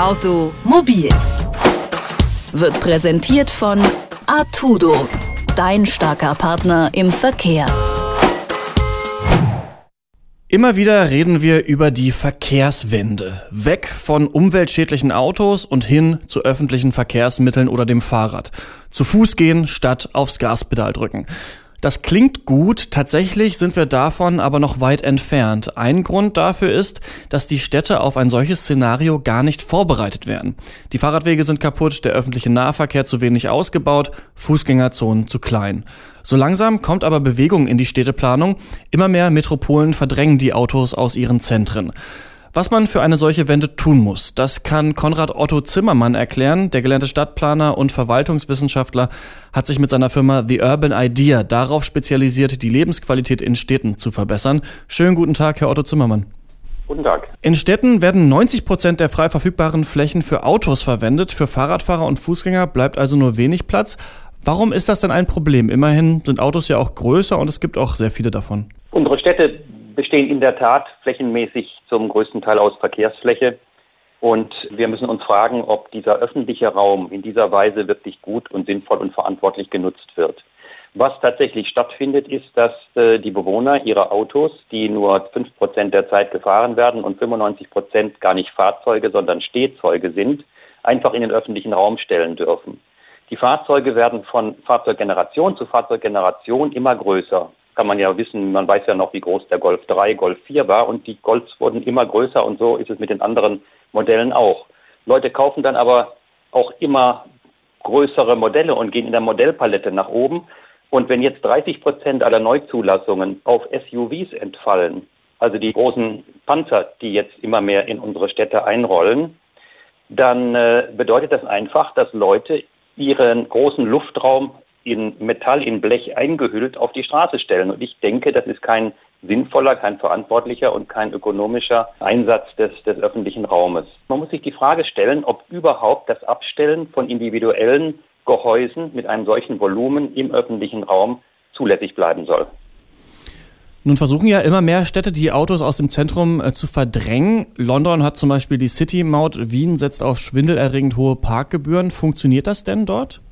Automobil wird präsentiert von Artudo, dein starker Partner im Verkehr. Immer wieder reden wir über die Verkehrswende. Weg von umweltschädlichen Autos und hin zu öffentlichen Verkehrsmitteln oder dem Fahrrad. Zu Fuß gehen statt aufs Gaspedal drücken. Das klingt gut, tatsächlich sind wir davon aber noch weit entfernt. Ein Grund dafür ist, dass die Städte auf ein solches Szenario gar nicht vorbereitet werden. Die Fahrradwege sind kaputt, der öffentliche Nahverkehr zu wenig ausgebaut, Fußgängerzonen zu klein. So langsam kommt aber Bewegung in die Städteplanung. Immer mehr Metropolen verdrängen die Autos aus ihren Zentren. Was man für eine solche Wende tun muss, das kann Konrad Otto Zimmermann erklären. Der gelernte Stadtplaner und Verwaltungswissenschaftler hat sich mit seiner Firma The Urban Idea darauf spezialisiert, die Lebensqualität in Städten zu verbessern. Schönen guten Tag, Herr Otto Zimmermann. Guten Tag. In Städten werden 90 Prozent der frei verfügbaren Flächen für Autos verwendet. Für Fahrradfahrer und Fußgänger bleibt also nur wenig Platz. Warum ist das denn ein Problem? Immerhin sind Autos ja auch größer und es gibt auch sehr viele davon. Unsere Städte bestehen in der Tat flächenmäßig zum größten Teil aus Verkehrsfläche. Und wir müssen uns fragen, ob dieser öffentliche Raum in dieser Weise wirklich gut und sinnvoll und verantwortlich genutzt wird. Was tatsächlich stattfindet, ist, dass äh, die Bewohner ihre Autos, die nur 5% der Zeit gefahren werden und 95% gar nicht Fahrzeuge, sondern Stehzeuge sind, einfach in den öffentlichen Raum stellen dürfen. Die Fahrzeuge werden von Fahrzeuggeneration zu Fahrzeuggeneration immer größer kann man ja wissen, man weiß ja noch, wie groß der Golf 3, Golf 4 war und die Golfs wurden immer größer und so ist es mit den anderen Modellen auch. Leute kaufen dann aber auch immer größere Modelle und gehen in der Modellpalette nach oben. Und wenn jetzt 30 Prozent aller Neuzulassungen auf SUVs entfallen, also die großen Panzer, die jetzt immer mehr in unsere Städte einrollen, dann äh, bedeutet das einfach, dass Leute ihren großen Luftraum in Metall, in Blech eingehüllt auf die Straße stellen. Und ich denke, das ist kein sinnvoller, kein verantwortlicher und kein ökonomischer Einsatz des, des öffentlichen Raumes. Man muss sich die Frage stellen, ob überhaupt das Abstellen von individuellen Gehäusen mit einem solchen Volumen im öffentlichen Raum zulässig bleiben soll. Nun versuchen ja immer mehr Städte, die Autos aus dem Zentrum äh, zu verdrängen. London hat zum Beispiel die City-Maut, Wien setzt auf schwindelerregend hohe Parkgebühren. Funktioniert das denn dort?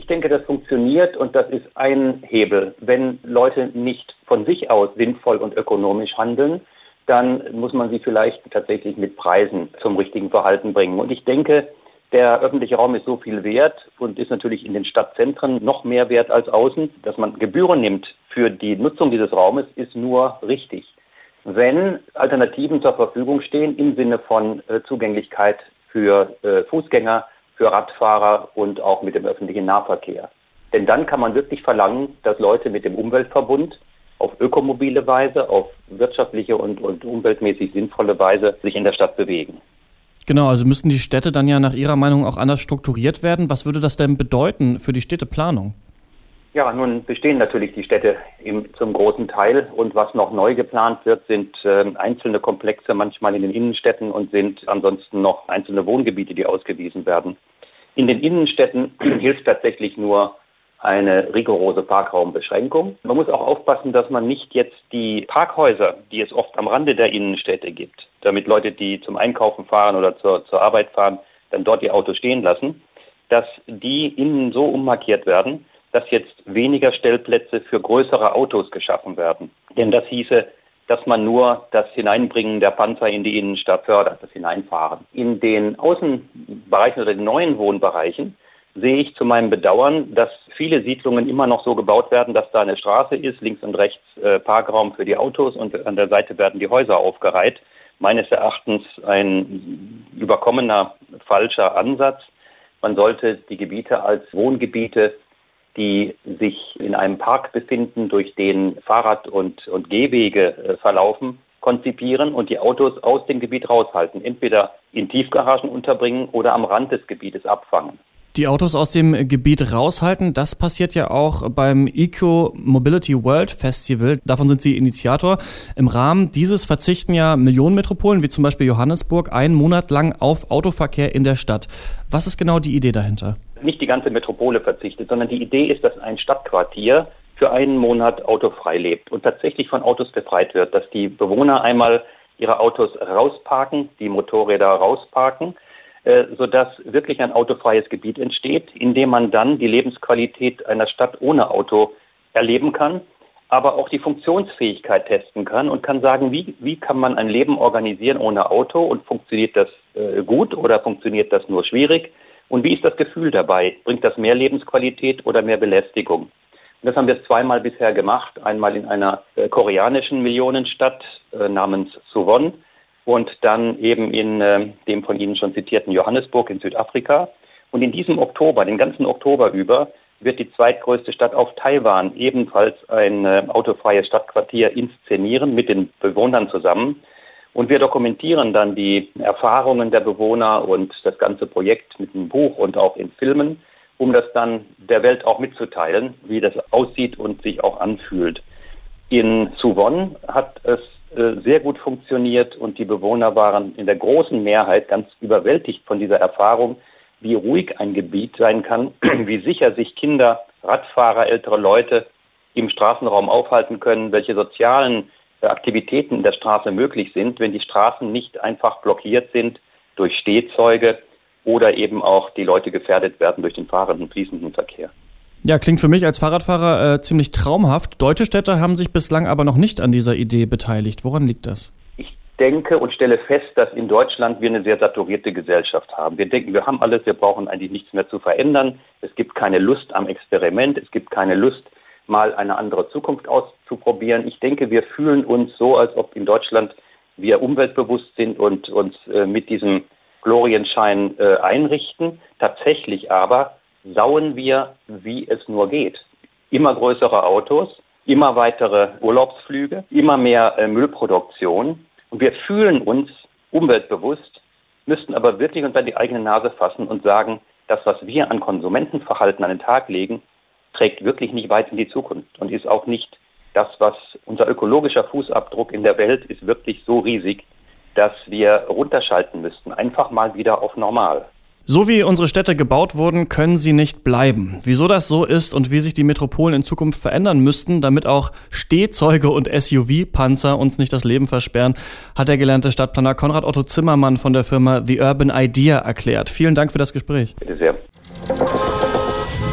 Ich denke, das funktioniert und das ist ein Hebel. Wenn Leute nicht von sich aus sinnvoll und ökonomisch handeln, dann muss man sie vielleicht tatsächlich mit Preisen zum richtigen Verhalten bringen. Und ich denke, der öffentliche Raum ist so viel wert und ist natürlich in den Stadtzentren noch mehr wert als außen. Dass man Gebühren nimmt für die Nutzung dieses Raumes, ist nur richtig. Wenn Alternativen zur Verfügung stehen im Sinne von äh, Zugänglichkeit für äh, Fußgänger, für Radfahrer und auch mit dem öffentlichen Nahverkehr. Denn dann kann man wirklich verlangen, dass Leute mit dem Umweltverbund auf ökomobile Weise, auf wirtschaftliche und, und umweltmäßig sinnvolle Weise sich in der Stadt bewegen. Genau, also müssten die Städte dann ja nach Ihrer Meinung auch anders strukturiert werden. Was würde das denn bedeuten für die Städteplanung? Ja, nun bestehen natürlich die Städte im, zum großen Teil und was noch neu geplant wird, sind äh, einzelne Komplexe manchmal in den Innenstädten und sind ansonsten noch einzelne Wohngebiete, die ausgewiesen werden. In den Innenstädten hilft tatsächlich nur eine rigorose Parkraumbeschränkung. Man muss auch aufpassen, dass man nicht jetzt die Parkhäuser, die es oft am Rande der Innenstädte gibt, damit Leute, die zum Einkaufen fahren oder zur, zur Arbeit fahren, dann dort die Autos stehen lassen, dass die innen so ummarkiert werden, dass jetzt weniger Stellplätze für größere Autos geschaffen werden. Denn das hieße, dass man nur das Hineinbringen der Panzer in die Innenstadt fördert, das Hineinfahren. In den Außenbereichen oder den neuen Wohnbereichen sehe ich zu meinem Bedauern, dass viele Siedlungen immer noch so gebaut werden, dass da eine Straße ist, links und rechts äh, Parkraum für die Autos und an der Seite werden die Häuser aufgereiht. Meines Erachtens ein überkommener falscher Ansatz. Man sollte die Gebiete als Wohngebiete die sich in einem Park befinden, durch den Fahrrad- und, und Gehwege äh, verlaufen, konzipieren und die Autos aus dem Gebiet raushalten. Entweder in Tiefgaragen unterbringen oder am Rand des Gebietes abfangen. Die Autos aus dem Gebiet raushalten, das passiert ja auch beim Eco Mobility World Festival. Davon sind Sie Initiator. Im Rahmen dieses verzichten ja Millionenmetropolen, wie zum Beispiel Johannesburg, einen Monat lang auf Autoverkehr in der Stadt. Was ist genau die Idee dahinter? Nicht die ganze Metropole verzichtet, sondern die Idee ist, dass ein Stadtquartier für einen Monat autofrei lebt und tatsächlich von Autos befreit wird, dass die Bewohner einmal ihre Autos rausparken, die Motorräder rausparken, äh, sodass wirklich ein autofreies Gebiet entsteht, in dem man dann die Lebensqualität einer Stadt ohne Auto erleben kann, aber auch die Funktionsfähigkeit testen kann und kann sagen, wie, wie kann man ein Leben organisieren ohne Auto und funktioniert das äh, gut oder funktioniert das nur schwierig und wie ist das Gefühl dabei? Bringt das mehr Lebensqualität oder mehr Belästigung? Und das haben wir zweimal bisher gemacht, einmal in einer äh, koreanischen Millionenstadt äh, namens Suwon und dann eben in äh, dem von Ihnen schon zitierten Johannesburg in Südafrika. Und in diesem Oktober, den ganzen Oktober über, wird die zweitgrößte Stadt auf Taiwan ebenfalls ein äh, autofreies Stadtquartier inszenieren mit den Bewohnern zusammen. Und wir dokumentieren dann die Erfahrungen der Bewohner und das ganze Projekt mit einem Buch und auch in Filmen, um das dann der Welt auch mitzuteilen, wie das aussieht und sich auch anfühlt. In Suwon hat es äh, sehr gut funktioniert und die Bewohner waren in der großen Mehrheit ganz überwältigt von dieser Erfahrung, wie ruhig ein Gebiet sein kann, wie sicher sich Kinder, Radfahrer, ältere Leute im Straßenraum aufhalten können, welche sozialen Aktivitäten in der Straße möglich sind, wenn die Straßen nicht einfach blockiert sind durch Stehzeuge oder eben auch die Leute gefährdet werden durch den fahrenden, fließenden Verkehr. Ja, klingt für mich als Fahrradfahrer äh, ziemlich traumhaft. Deutsche Städte haben sich bislang aber noch nicht an dieser Idee beteiligt. Woran liegt das? Ich denke und stelle fest, dass in Deutschland wir eine sehr saturierte Gesellschaft haben. Wir denken, wir haben alles, wir brauchen eigentlich nichts mehr zu verändern. Es gibt keine Lust am Experiment, es gibt keine Lust, mal eine andere Zukunft auszuprobieren. Ich denke, wir fühlen uns so, als ob in Deutschland wir umweltbewusst sind und uns äh, mit diesem Glorienschein äh, einrichten. Tatsächlich aber sauen wir, wie es nur geht. Immer größere Autos, immer weitere Urlaubsflüge, immer mehr äh, Müllproduktion. Und wir fühlen uns umweltbewusst, müssten aber wirklich unter die eigene Nase fassen und sagen, das, was wir an Konsumentenverhalten an den Tag legen, trägt wirklich nicht weit in die Zukunft und ist auch nicht das, was unser ökologischer Fußabdruck in der Welt ist wirklich so riesig, dass wir runterschalten müssten, einfach mal wieder auf normal. So wie unsere Städte gebaut wurden, können sie nicht bleiben. Wieso das so ist und wie sich die Metropolen in Zukunft verändern müssten, damit auch Stehzeuge und SUV-Panzer uns nicht das Leben versperren, hat der gelernte Stadtplaner Konrad Otto Zimmermann von der Firma The Urban Idea erklärt. Vielen Dank für das Gespräch. Bitte sehr.